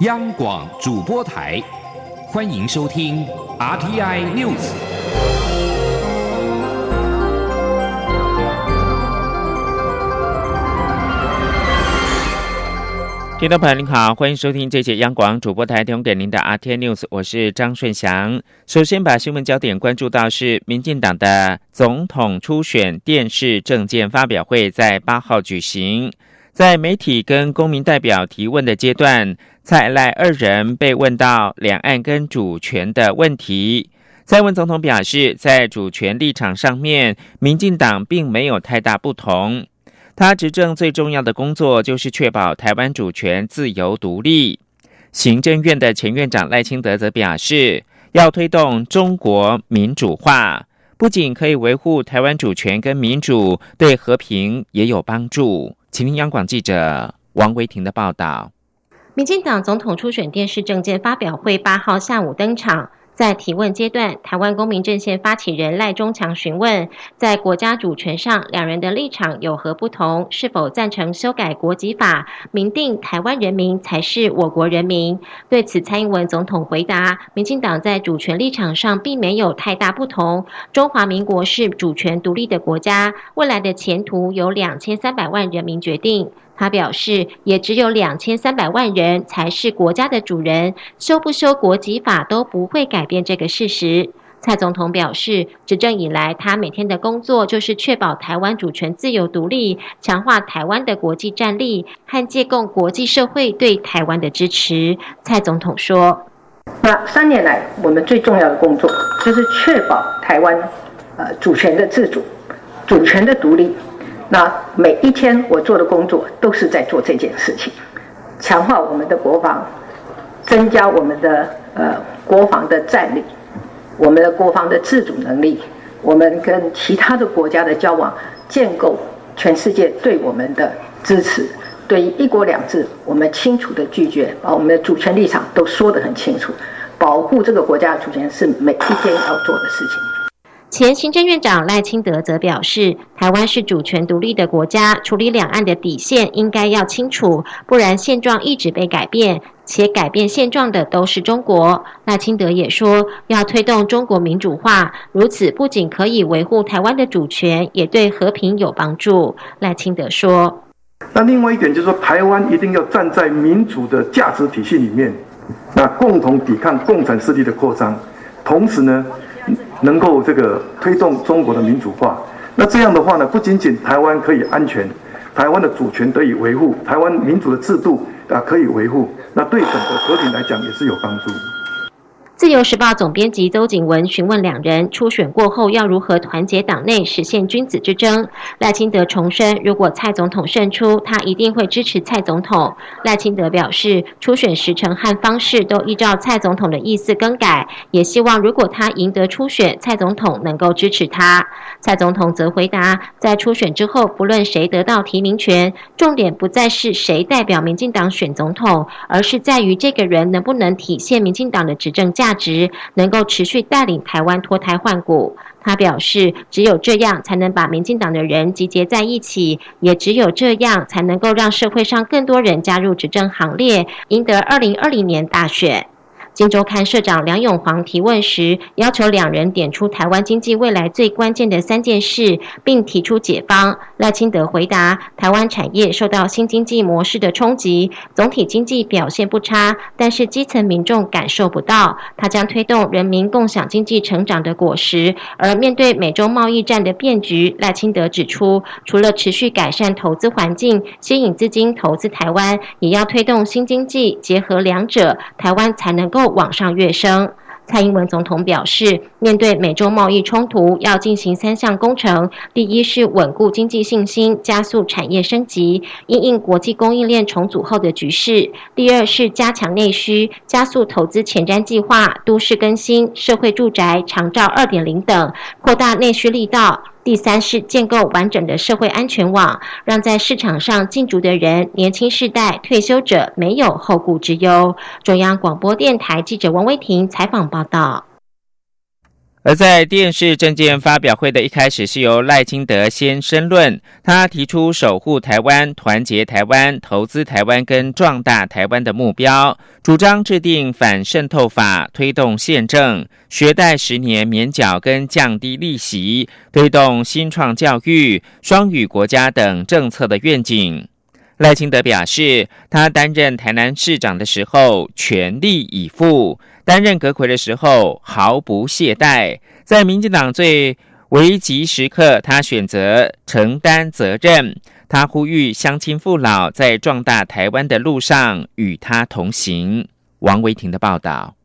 央广主播台，欢迎收听 RTI News。听众朋友您好，欢迎收听这节央广主播台提供给您的 RTI News，我是张顺祥。首先把新闻焦点关注到是民进党的总统初选电视政见发表会在八号举行。在媒体跟公民代表提问的阶段，蔡赖二人被问到两岸跟主权的问题。蔡文总统表示，在主权立场上面，民进党并没有太大不同。他执政最重要的工作就是确保台湾主权自由独立。行政院的前院长赖清德则表示，要推动中国民主化，不仅可以维护台湾主权跟民主，对和平也有帮助。请听央广记者王维婷的报道。民进党总统初选电视政见发表会八号下午登场。在提问阶段，台湾公民阵线发起人赖中强询问，在国家主权上，两人的立场有何不同？是否赞成修改国籍法，明定台湾人民才是我国人民？对此，蔡英文总统回答：民进党在主权立场上并没有太大不同。中华民国是主权独立的国家，未来的前途由两千三百万人民决定。他表示，也只有两千三百万人才是国家的主人，修不修国籍法都不会改变这个事实。蔡总统表示，执政以来，他每天的工作就是确保台湾主权自由独立，强化台湾的国际战力和借供国际社会对台湾的支持。蔡总统说：“那三年来，我们最重要的工作就是确保台湾呃主权的自主、主权的独立。”那每一天我做的工作都是在做这件事情，强化我们的国防，增加我们的呃国防的战力，我们的国防的自主能力，我们跟其他的国家的交往，建构全世界对我们的支持。对于一国两制，我们清楚的拒绝，把我们的主权立场都说得很清楚。保护这个国家的主权是每一天要做的事情。前行政院长赖清德则表示，台湾是主权独立的国家，处理两岸的底线应该要清楚，不然现状一直被改变，且改变现状的都是中国。赖清德也说，要推动中国民主化，如此不仅可以维护台湾的主权，也对和平有帮助。赖清德说：“那另外一点就是说，台湾一定要站在民主的价值体系里面，那共同抵抗共产势力的扩张，同时呢。”能够这个推动中国的民主化，那这样的话呢，不仅仅台湾可以安全，台湾的主权得以维护，台湾民主的制度啊可以维护，那对整个和平来讲也是有帮助。自由时报总编辑邹景文询问两人初选过后要如何团结党内，实现君子之争。赖清德重申，如果蔡总统胜出，他一定会支持蔡总统。赖清德表示，初选时程和方式都依照蔡总统的意思更改，也希望如果他赢得初选，蔡总统能够支持他。蔡总统则回答，在初选之后，不论谁得到提名权，重点不再是谁代表民进党选总统，而是在于这个人能不能体现民进党的执政价。价值能够持续带领台湾脱胎换骨。他表示，只有这样才能把民进党的人集结在一起，也只有这样才能够让社会上更多人加入执政行列，赢得二零二零年大选。金周刊社长梁永煌提问时，要求两人点出台湾经济未来最关键的三件事，并提出解方。赖清德回答：台湾产业受到新经济模式的冲击，总体经济表现不差，但是基层民众感受不到。他将推动人民共享经济成长的果实。而面对美中贸易战的变局，赖清德指出，除了持续改善投资环境，吸引资金投资台湾，也要推动新经济，结合两者，台湾才能够。往上跃升。蔡英文总统表示，面对美洲贸易冲突，要进行三项工程：第一是稳固经济信心，加速产业升级，应应国际供应链重组后的局势；第二是加强内需，加速投资前瞻计划、都市更新、社会住宅、长照二点零等，扩大内需力道。第三是建构完整的社会安全网，让在市场上进驻的人、年轻世代、退休者没有后顾之忧。中央广播电台记者王威婷采访报道。而在电视政见发表会的一开始，是由赖清德先申论，他提出守护台湾、团结台湾、投资台湾跟壮大台湾的目标，主张制定反渗透法，推动宪政、学贷十年免缴跟降低利息，推动新创教育、双语国家等政策的愿景。赖清德表示，他担任台南市长的时候全力以赴，担任阁魁的时候毫不懈怠。在民进党最危急时刻，他选择承担责任。他呼吁乡亲父老在壮大台湾的路上与他同行。王维婷的报道。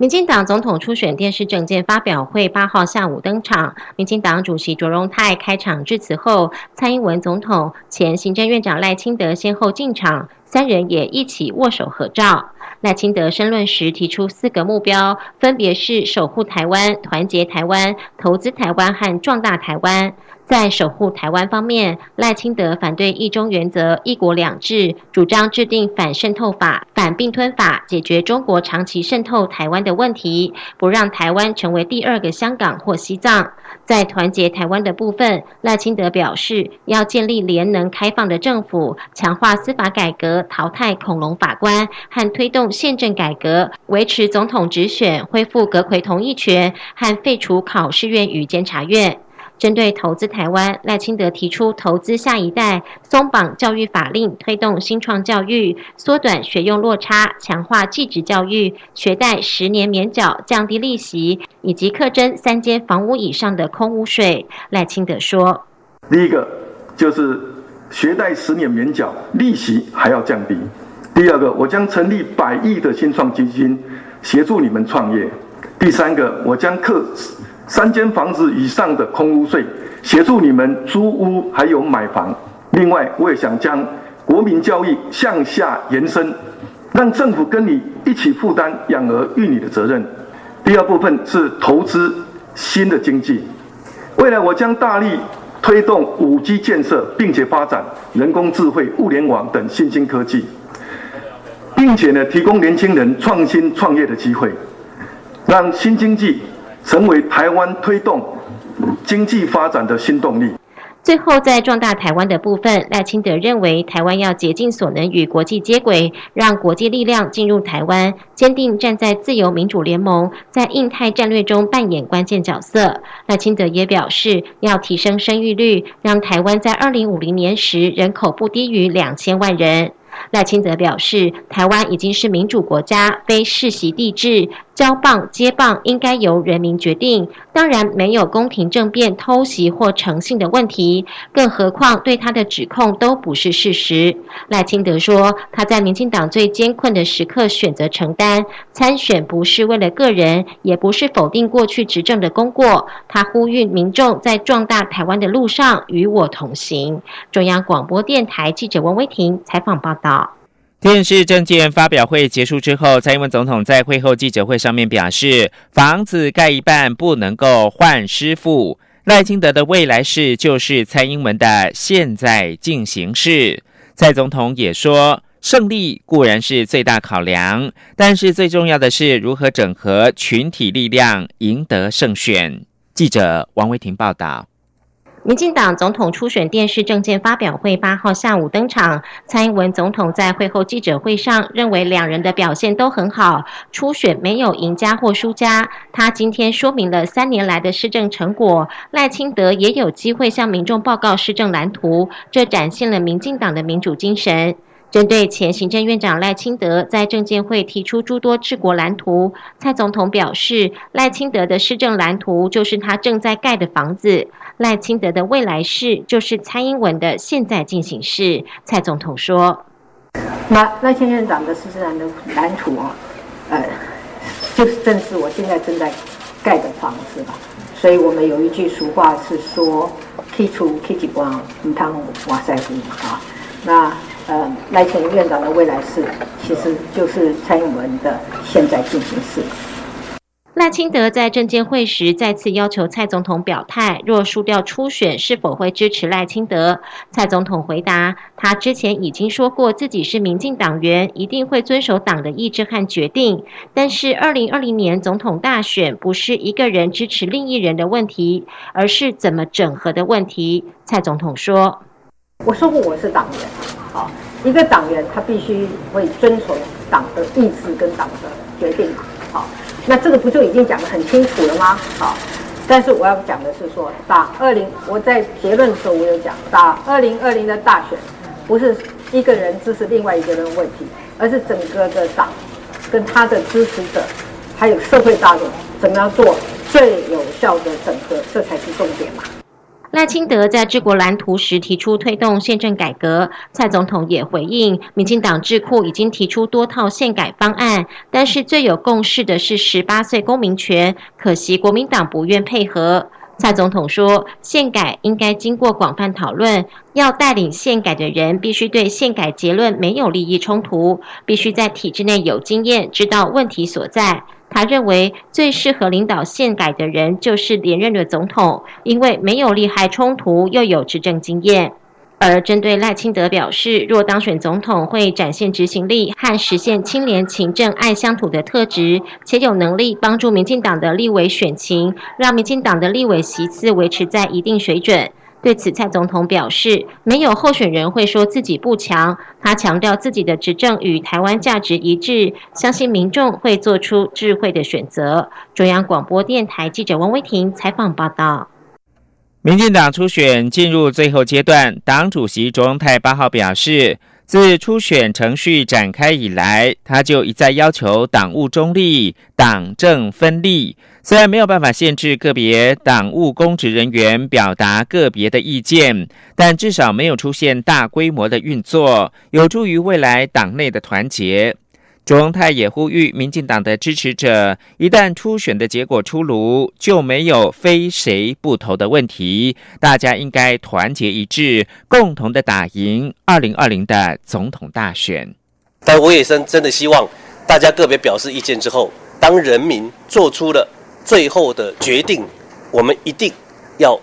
民进党总统初选电视政见发表会八号下午登场，民进党主席卓荣泰开场致辞后，蔡英文总统、前行政院长赖清德先后进场，三人也一起握手合照。赖清德申论时提出四个目标，分别是守护台湾、团结台湾、投资台湾和壮大台湾。在守护台湾方面，赖清德反对一中原则、一国两制，主张制定反渗透法、反并吞法，解决中国长期渗透台湾的问题，不让台湾成为第二个香港或西藏。在团结台湾的部分，赖清德表示要建立联能开放的政府，强化司法改革，淘汰恐龙法官，和推动宪政改革，维持总统直选，恢复阁魁同意权，和废除考试院与监察院。针对投资台湾，赖清德提出投资下一代、松绑教育法令、推动新创教育、缩短学用落差、强化继职教育、学贷十年免缴、降低利息，以及课征三间房屋以上的空屋税。赖清德说：“第一个就是学贷十年免缴，利息还要降低；第二个，我将成立百亿的新创基金，协助你们创业；第三个，我将课。”三间房子以上的空屋税，协助你们租屋还有买房。另外，我也想将国民教育向下延伸，让政府跟你一起负担养儿育女的责任。第二部分是投资新的经济，未来我将大力推动五 G 建设，并且发展人工智慧、物联网等新兴科技，并且呢，提供年轻人创新创业的机会，让新经济。成为台湾推动经济发展的新动力。最后，在壮大台湾的部分，赖清德认为，台湾要竭尽所能与国际接轨，让国际力量进入台湾，坚定站在自由民主联盟，在印太战略中扮演关键角色。赖清德也表示，要提升生育率，让台湾在二零五零年时人口不低于两千万人。赖清德表示，台湾已经是民主国家，非世袭帝制。交棒接棒应该由人民决定，当然没有宫廷政变、偷袭或诚信的问题，更何况对他的指控都不是事实。赖清德说，他在民进党最艰困的时刻选择承担参选，不是为了个人，也不是否定过去执政的功过。他呼吁民众在壮大台湾的路上与我同行。中央广播电台记者王威婷采访报道。电视政见发表会结束之后，蔡英文总统在会后记者会上面表示：“房子盖一半不能够换师傅。”赖清德的未来式就是蔡英文的现在进行式。蔡总统也说：“胜利固然是最大考量，但是最重要的是如何整合群体力量，赢得胜选。”记者王维婷报道。民进党总统初选电视政见发表会八号下午登场，蔡英文总统在会后记者会上认为两人的表现都很好，初选没有赢家或输家。他今天说明了三年来的施政成果，赖清德也有机会向民众报告施政蓝图，这展现了民进党的民主精神。针对前行政院长赖清德在证监会提出诸多治国蓝图，蔡总统表示，赖清德的施政蓝图就是他正在盖的房子，赖清德的未来式就是蔡英文的现在进行式。蔡总统说：“那赖清院长的施政蓝的蓝图啊，呃，就是正是我现在正在盖的房子吧。所以我们有一句俗话是说：‘K 出 K 几光，唔汤瓦塞湖’啊，那。”呃，赖前院长的未来式，其实就是蔡英文的现在进行式。赖清德在证监会时再次要求蔡总统表态，若输掉初选，是否会支持赖清德？蔡总统回答，他之前已经说过自己是民进党员，一定会遵守党的意志和决定。但是，二零二零年总统大选不是一个人支持另一人的问题，而是怎么整合的问题。蔡总统说：“我说过我是党员，好，一个党员他必须会遵守党的意志跟党的决定，好。”那这个不就已经讲得很清楚了吗？好，但是我要讲的是说，打二零，我在结论的时候我有讲，打二零二零的大选，不是一个人支持另外一个人的问题，而是整个的党跟他的支持者，还有社会大众，怎么样做最有效的整合，这才是重点嘛。赖清德在治国蓝图时提出推动宪政改革，蔡总统也回应，民进党智库已经提出多套宪改方案，但是最有共识的是十八岁公民权，可惜国民党不愿配合。蔡总统说，宪改应该经过广泛讨论，要带领宪改的人必须对宪改结论没有利益冲突，必须在体制内有经验，知道问题所在。他认为最适合领导宪改的人就是连任的总统，因为没有利害冲突，又有执政经验。而针对赖清德表示，若当选总统，会展现执行力和实现清廉勤政爱乡土的特质，且有能力帮助民进党的立委选情，让民进党的立委席次维持在一定水准。对此，蔡总统表示，没有候选人会说自己不强。他强调自己的执政与台湾价值一致，相信民众会做出智慧的选择。中央广播电台记者王威婷采访报道。民进党初选进入最后阶段，党主席卓荣泰八号表示，自初选程序展开以来，他就一再要求党务中立、党政分立。虽然没有办法限制个别党务公职人员表达个别的意见，但至少没有出现大规模的运作，有助于未来党内的团结。卓荣泰也呼吁民进党的支持者，一旦初选的结果出炉，就没有非谁不投的问题，大家应该团结一致，共同的打赢二零二零的总统大选。但我也真真的希望大家个别表示意见之后，当人民做出了。最后的决定，我们一定要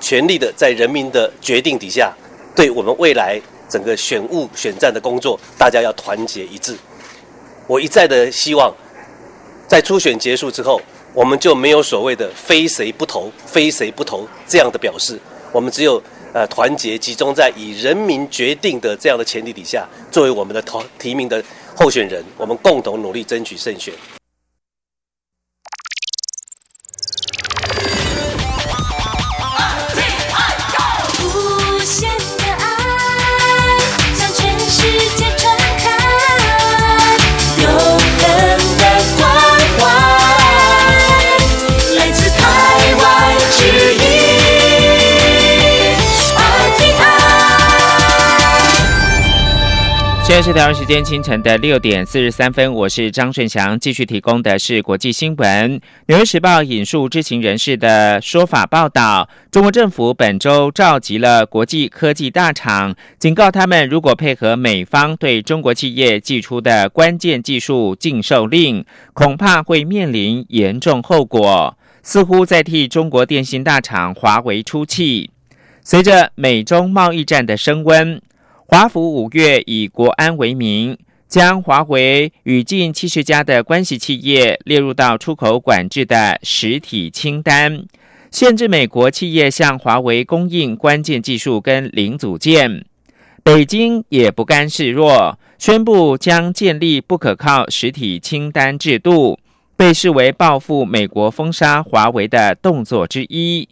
全力的在人民的决定底下，对我们未来整个选务选战的工作，大家要团结一致。我一再的希望，在初选结束之后，我们就没有所谓的非谁不投、非谁不投这样的表示。我们只有呃团结集中在以人民决定的这样的前提底下，作为我们的投提名的候选人，我们共同努力争取胜选。现在是台湾时间清晨的六点四十三分，我是张顺祥，继续提供的是国际新闻。纽约时报引述知情人士的说法报道，中国政府本周召集了国际科技大厂，警告他们，如果配合美方对中国企业寄出的关键技术禁售令，恐怕会面临严重后果。似乎在替中国电信大厂华为出气。随着美中贸易战的升温。华府五月以国安为名，将华为与近七十家的关系企业列入到出口管制的实体清单，限制美国企业向华为供应关键技术跟零组件。北京也不甘示弱，宣布将建立不可靠实体清单制度，被视为报复美国封杀华为的动作之一。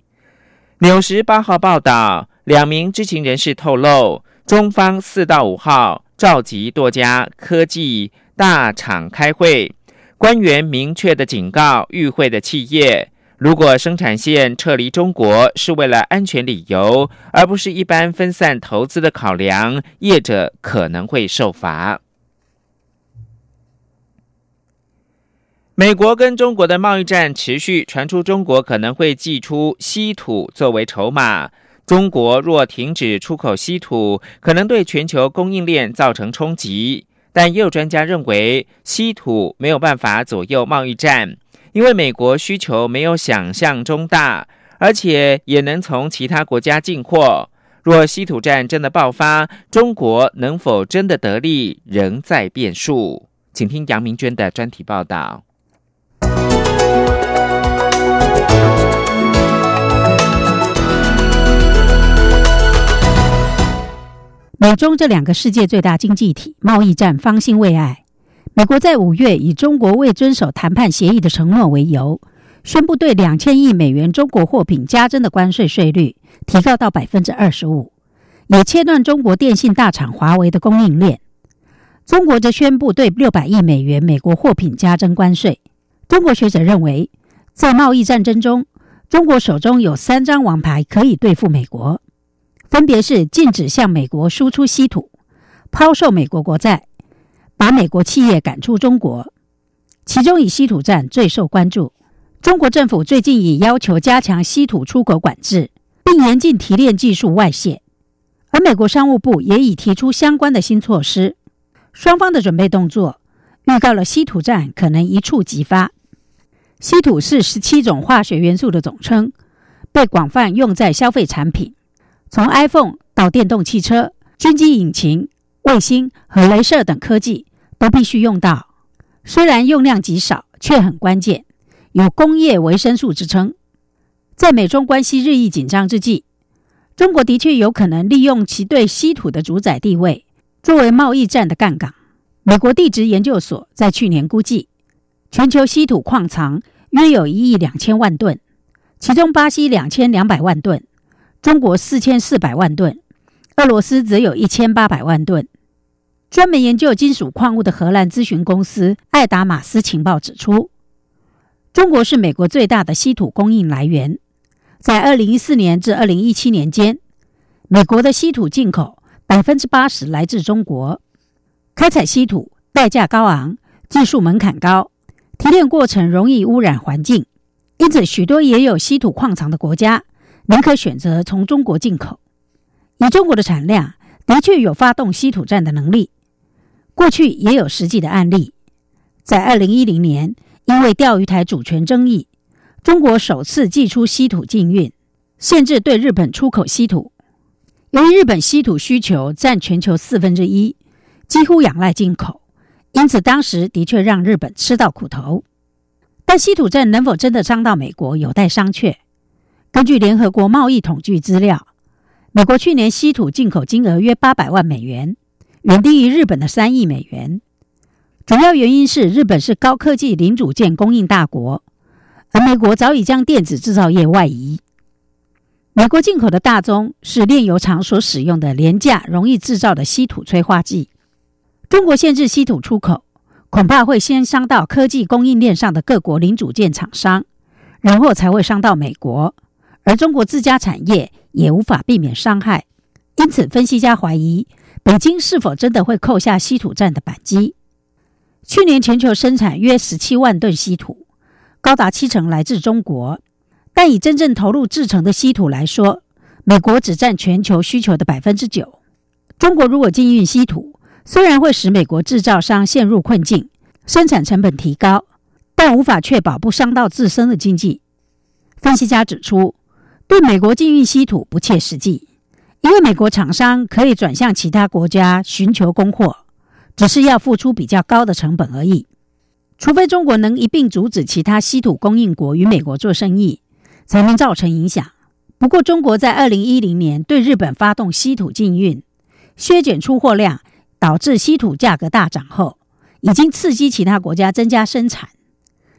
纽时八号报道，两名知情人士透露。中方四到五号召集多家科技大厂开会，官员明确的警告与会的企业，如果生产线撤离中国是为了安全理由，而不是一般分散投资的考量，业者可能会受罚。美国跟中国的贸易战持续，传出中国可能会寄出稀土作为筹码。中国若停止出口稀土，可能对全球供应链造成冲击。但也有专家认为，稀土没有办法左右贸易战，因为美国需求没有想象中大，而且也能从其他国家进货。若稀土战真的爆发，中国能否真的得利，仍在变数。请听杨明娟的专题报道。美中这两个世界最大经济体贸易战方兴未艾。美国在五月以中国未遵守谈判协议的承诺为由，宣布对两千亿美元中国货品加征的关税税率提高到百分之二十五，也切断中国电信大厂华为的供应链。中国则宣布对六百亿美元美国货品加征关税。中国学者认为，在贸易战争中，中国手中有三张王牌可以对付美国。分别是禁止向美国输出稀土、抛售美国国债、把美国企业赶出中国。其中以稀土战最受关注。中国政府最近已要求加强稀土出口管制，并严禁提炼技术外泄。而美国商务部也已提出相关的新措施。双方的准备动作预告了稀土战可能一触即发。稀土是十七种化学元素的总称，被广泛用在消费产品。从 iPhone 到电动汽车、军机引擎、卫星和镭射等科技都必须用到。虽然用量极少，却很关键，有“工业维生素”之称。在美中关系日益紧张之际，中国的确有可能利用其对稀土的主宰地位，作为贸易战的杠杆。美国地质研究所在去年估计，全球稀土矿藏约有一亿两千万吨，其中巴西两千两百万吨。中国四千四百万吨，俄罗斯则有一千八百万吨。专门研究金属矿物的荷兰咨询公司艾达马斯情报指出，中国是美国最大的稀土供应来源。在二零一四年至二零一七年间，美国的稀土进口百分之八十来自中国。开采稀土代价高昂，技术门槛高，提炼过程容易污染环境，因此许多也有稀土矿藏的国家。宁可选择从中国进口，以中国的产量的确有发动稀土战的能力。过去也有实际的案例，在二零一零年，因为钓鱼台主权争议，中国首次祭出稀土禁运，限制对日本出口稀土。由于日本稀土需求占全球四分之一，几乎仰赖进口，因此当时的确让日本吃到苦头。但稀土战能否真的伤到美国，有待商榷。根据联合国贸易统计资料，美国去年稀土进口金额约八百万美元，远低于日本的三亿美元。主要原因是日本是高科技零组件供应大国，而美国早已将电子制造业外移。美国进口的大宗是炼油厂所使用的廉价、容易制造的稀土催化剂。中国限制稀土出口，恐怕会先伤到科技供应链上的各国零组件厂商，然后才会伤到美国。而中国自家产业也无法避免伤害，因此分析家怀疑，北京是否真的会扣下稀土战的扳机？去年全球生产约十七万吨稀土，高达七成来自中国，但以真正投入制成的稀土来说，美国只占全球需求的百分之九。中国如果禁运稀土，虽然会使美国制造商陷入困境，生产成本提高，但无法确保不伤到自身的经济。分析家指出。对美国禁运稀土不切实际，因为美国厂商可以转向其他国家寻求供货，只是要付出比较高的成本而已。除非中国能一并阻止其他稀土供应国与美国做生意，才能造成影响。不过，中国在二零一零年对日本发动稀土禁运，削减出货量，导致稀土价格大涨后，已经刺激其他国家增加生产，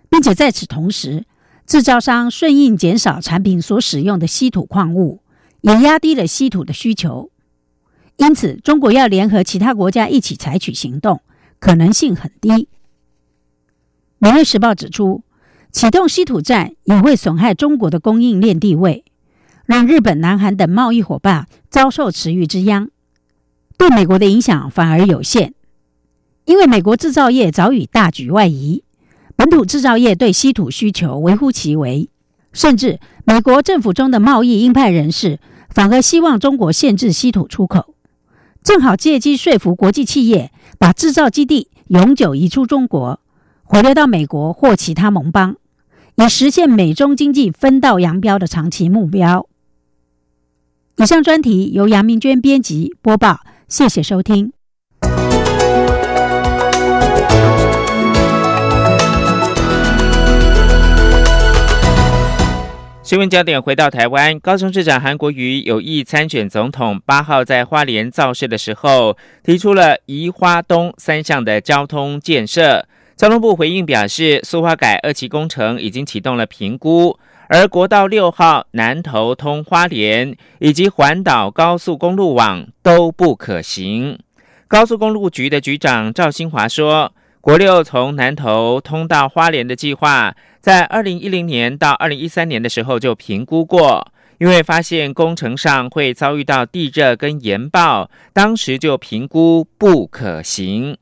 并且在此同时。制造商顺应减少产品所使用的稀土矿物，也压低了稀土的需求。因此，中国要联合其他国家一起采取行动，可能性很低。《纽约时报》指出，启动稀土战也会损害中国的供应链地位，让日本、南韩等贸易伙伴遭受池鱼之殃。对美国的影响反而有限，因为美国制造业早已大举外移。本土制造业对稀土需求微乎其微，甚至美国政府中的贸易鹰派人士反而希望中国限制稀土出口，正好借机说服国际企业把制造基地永久移出中国，回流到美国或其他盟邦，以实现美中经济分道扬镳的长期目标。以上专题由杨明娟编辑播报，谢谢收听。新闻焦点回到台湾，高雄市长韩国瑜有意参选总统。八号在花莲造势的时候，提出了宜花东三项的交通建设。交通部回应表示，苏花改二期工程已经启动了评估，而国道六号南投通花莲以及环岛高速公路网都不可行。高速公路局的局长赵新华说。国六从南投通到花莲的计划，在二零一零年到二零一三年的时候就评估过，因为发现工程上会遭遇到地热跟岩爆，当时就评估不可行。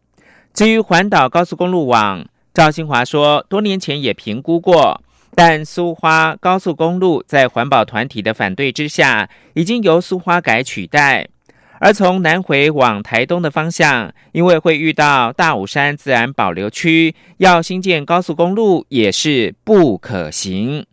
至于环岛高速公路网，赵新华说，多年前也评估过，但苏花高速公路在环保团体的反对之下，已经由苏花改取代。而从南回往台东的方向，因为会遇到大武山自然保留区，要新建高速公路也是不可行。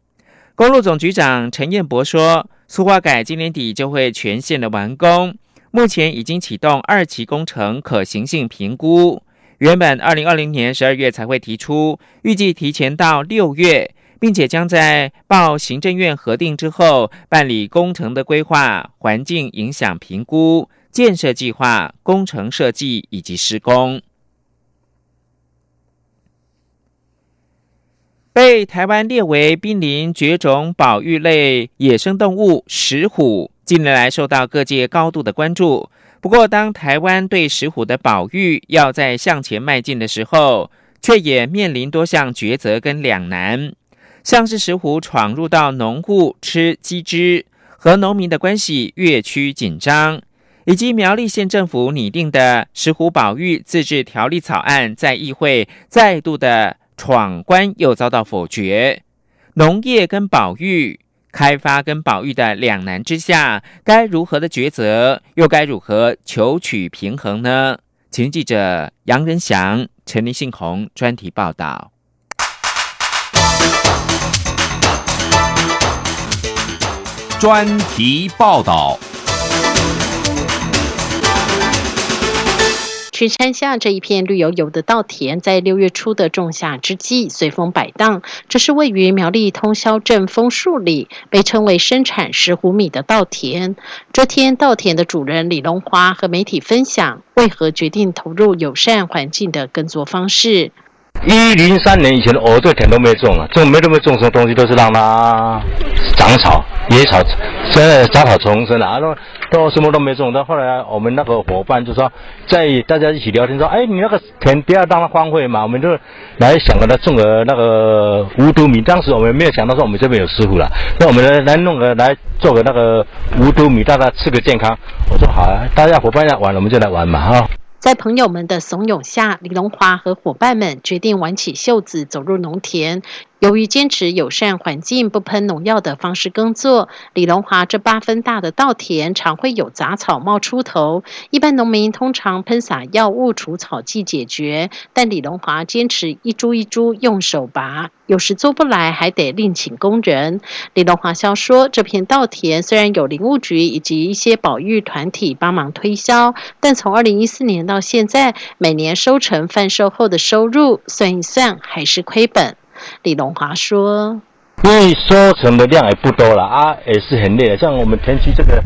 公路总局长陈彦博说，苏花改今年底就会全线的完工，目前已经启动二期工程可行性评估，原本二零二零年十二月才会提出，预计提前到六月。并且将在报行政院核定之后，办理工程的规划、环境影响评估、建设计划、工程设计以及施工。被台湾列为濒临绝种保育类野生动物石虎，近年来受到各界高度的关注。不过，当台湾对石虎的保育要在向前迈进的时候，却也面临多项抉择跟两难。像是石虎闯入到农户吃鸡汁，和农民的关系越趋紧张，以及苗栗县政府拟定的石虎保育自治条例草案在议会再度的闯关，又遭到否决。农业跟保育、开发跟保育的两难之下，该如何的抉择，又该如何求取平衡呢？请记者杨仁祥、陈立信宏专题报道。专题报道。群山下这一片绿油油的稻田，在六月初的仲夏之际，随风摆荡。这是位于苗栗通霄镇枫树里，被称为生产石斛米的稻田。这天，稻田的主人李龙华和媒体分享，为何决定投入友善环境的耕作方式。一零三年以前，我这田都没种啊，种没这么种什么东西，都是让它长草、野草，现在杂草丛生了啊，都都什么都没种。到后来，我们那个伙伴就说，在大家一起聊天说，哎，你那个田不要让它荒废嘛，我们就来想着来种个那个无毒米。当时我们没有想到说我们这边有师傅了，那我们来来弄个来做个那个无毒米，大家吃个健康。我说好啊，大家伙伴要玩，我们就来玩嘛，哈。在朋友们的怂恿下，李龙华和伙伴们决定挽起袖子走入农田。由于坚持友善环境、不喷农药的方式耕作，李龙华这八分大的稻田常会有杂草冒出头。一般农民通常喷洒药物除草剂解决，但李龙华坚持一株一株用手拔，有时做不来还得另请工人。李龙华笑说：“这片稻田虽然有林务局以及一些保育团体帮忙推销，但从二零一四年到现在，每年收成贩售后的收入算一算还是亏本。”李龙华说：“因为收成的量也不多了啊，也是很累的。像我们田区这个，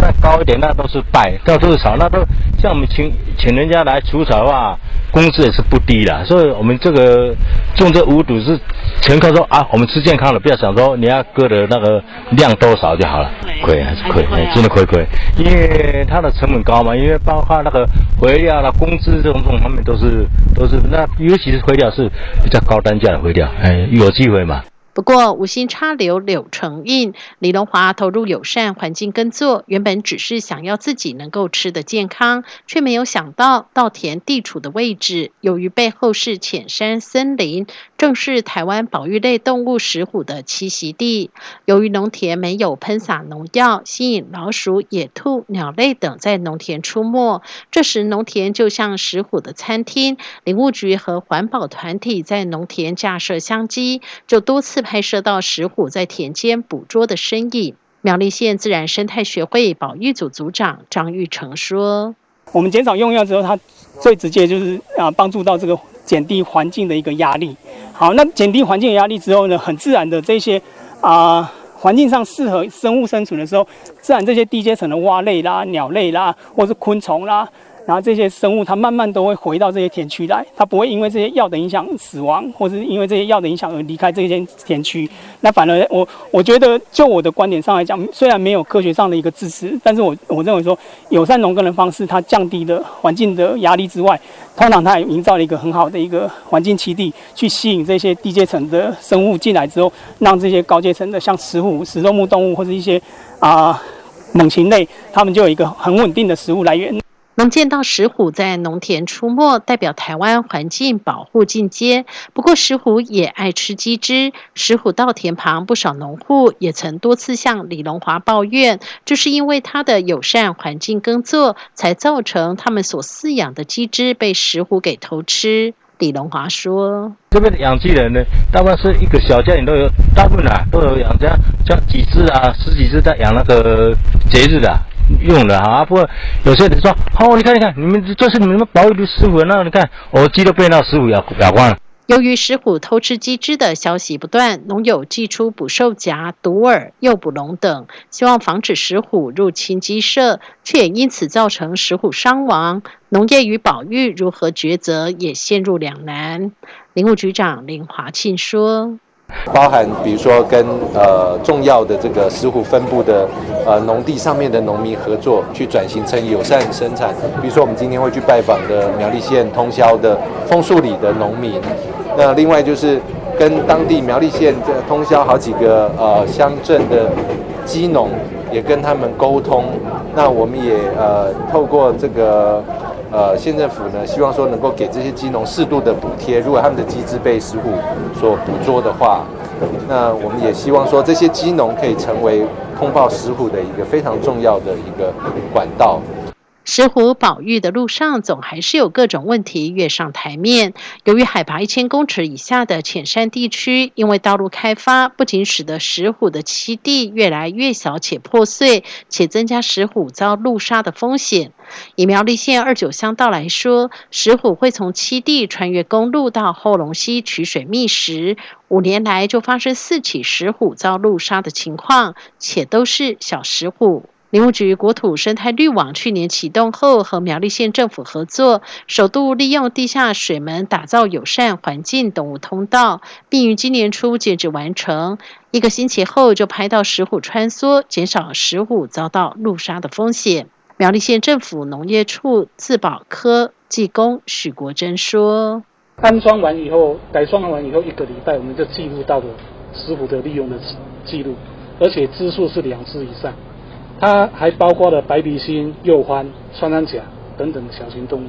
那高一点那都是败，到都是少，那都像我们请请人家来除草的话，工资也是不低的。所以我们这个种这五堵是全靠说啊，我们吃健康的，不要想说你要割的那个量多少就好了，亏还是亏，真的亏亏。因为它的成本高嘛，因为包括那个肥料啦、工资这种这种方面都是都是，那尤其是肥料是比较高单价的肥料，哎，有机会嘛。”不过，无心插柳柳成荫。李龙华投入友善环境耕作，原本只是想要自己能够吃得健康，却没有想到稻田地处的位置，由于背后是浅山森林，正是台湾保育类动物石虎的栖息地。由于农田没有喷洒农药，吸引老鼠、野兔、鸟类等在农田出没。这时，农田就像石虎的餐厅。林务局和环保团体在农田架设相机，就多次拍摄到石虎在田间捕捉的身影。苗栗县自然生态学会保育组组长张玉成说：“我们减少用药之后，它最直接就是啊，帮助到这个减低环境的一个压力。好，那减低环境的压力之后呢，很自然的这些啊，环境上适合生物生存的时候，自然这些低阶层的蛙类啦、鸟类啦，或是昆虫啦。”然后这些生物它慢慢都会回到这些田区来，它不会因为这些药的影响死亡，或是因为这些药的影响而离开这些田区。那反而我我觉得，就我的观点上来讲，虽然没有科学上的一个支持，但是我我认为说，友善农耕的方式，它降低了环境的压力之外，通常它也营造了一个很好的一个环境栖地，去吸引这些低阶层的生物进来之后，让这些高阶层的像食虎、食肉目动物或者一些啊猛禽类，它们就有一个很稳定的食物来源。能见到石虎在农田出没，代表台湾环境保护进阶。不过，石虎也爱吃鸡汁。石虎稻田旁不少农户也曾多次向李龙华抱怨，就是因为他的友善环境耕作，才造成他们所饲养的鸡汁被石虎给偷吃。李龙华说：“这边的养鸡人呢，大部分是一个小家庭都有，大部分啊都有养家，像几只啊，十几只在养那个节日的。”用的哈，不过有些人说，哦，你看，你看，你们这是你们保育的石虎，那你看，我鸡都被那石虎咬咬光了。由于石虎偷吃鸡汁的消息不断，农友寄出捕兽夹、毒饵、诱捕笼等，希望防止石虎入侵鸡舍，却也因此造成石虎伤亡。农业与保育如何抉择，也陷入两难。林务局长林华庆说。包含比如说跟呃重要的这个石虎分布的呃农地上面的农民合作，去转型成友善生产。比如说我们今天会去拜访的苗栗县通宵的枫树里的农民，那另外就是跟当地苗栗县这通宵好几个呃乡镇的鸡农，也跟他们沟通。那我们也呃透过这个。呃，县政府呢，希望说能够给这些鸡农适度的补贴，如果他们的鸡只被石虎所捕捉的话，那我们也希望说这些鸡农可以成为通报石虎的一个非常重要的一个管道。石虎保育的路上，总还是有各种问题跃上台面。由于海拔一千公尺以下的浅山地区，因为道路开发，不仅使得石虎的栖地越来越小且破碎，且增加石虎遭路杀的风险。以苗栗县二九乡道来说，石虎会从栖地穿越公路到后龙溪取水觅食，五年来就发生四起石虎遭路杀的情况，且都是小石虎。林务局国土生态绿网去年启动后，和苗栗县政府合作，首度利用地下水门打造友善环境动物通道，并于今年初截止完成。一个星期后，就拍到石虎穿梭，减少石虎遭到路杀的风险。苗栗县政府农业处自保科技工许国珍说：“安装完以后，改装完以后一个礼拜，我们就记录到了石虎的利用的记录，而且只数是两只以上。”它还包括了白鼻心、鼬獾、穿山甲等等小型动物，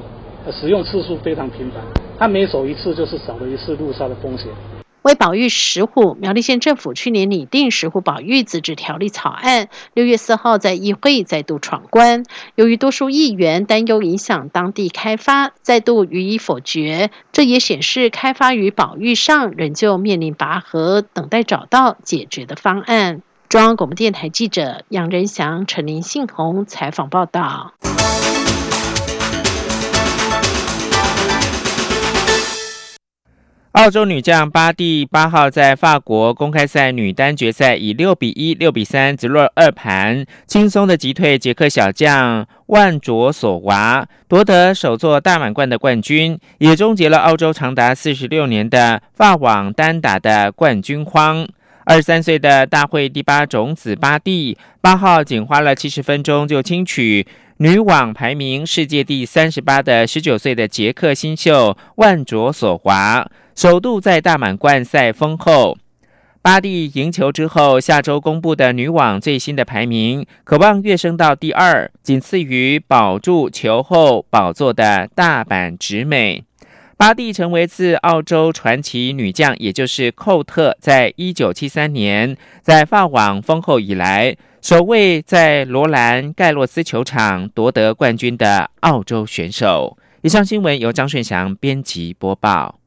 使用次数非常频繁。它每走一次就是少了一次路杀的风险。为保育石虎，苗栗县政府去年拟定石虎保育自治条例草案，六月四号在议会再度闯关。由于多数议员担忧影响当地开发，再度予以否决。这也显示开发与保育上仍旧面临拔河，等待找到解决的方案。中央广播电台记者杨仁祥、陈林信宏采访报道。澳洲女将巴蒂八号在法国公开赛女单决赛以六比一、六比三直落二盘，轻松的击退捷克小将万卓索娃，夺得首座大满贯的冠军，也终结了澳洲长达四十六年的法网单打的冠军荒。二十三岁的大会第八种子巴蒂八号仅花了七十分钟就轻取女网排名世界第三十八的十九岁的捷克新秀万卓索华，首度在大满贯赛封后。巴蒂赢球之后，下周公布的女网最新的排名，渴望跃升到第二，仅次于保住球后宝座的大阪直美。巴蒂成为自澳洲传奇女将，也就是寇特，在一九七三年在法网封后以来，首位在罗兰盖洛斯球场夺得冠军的澳洲选手。以上新闻由张顺祥编辑播报。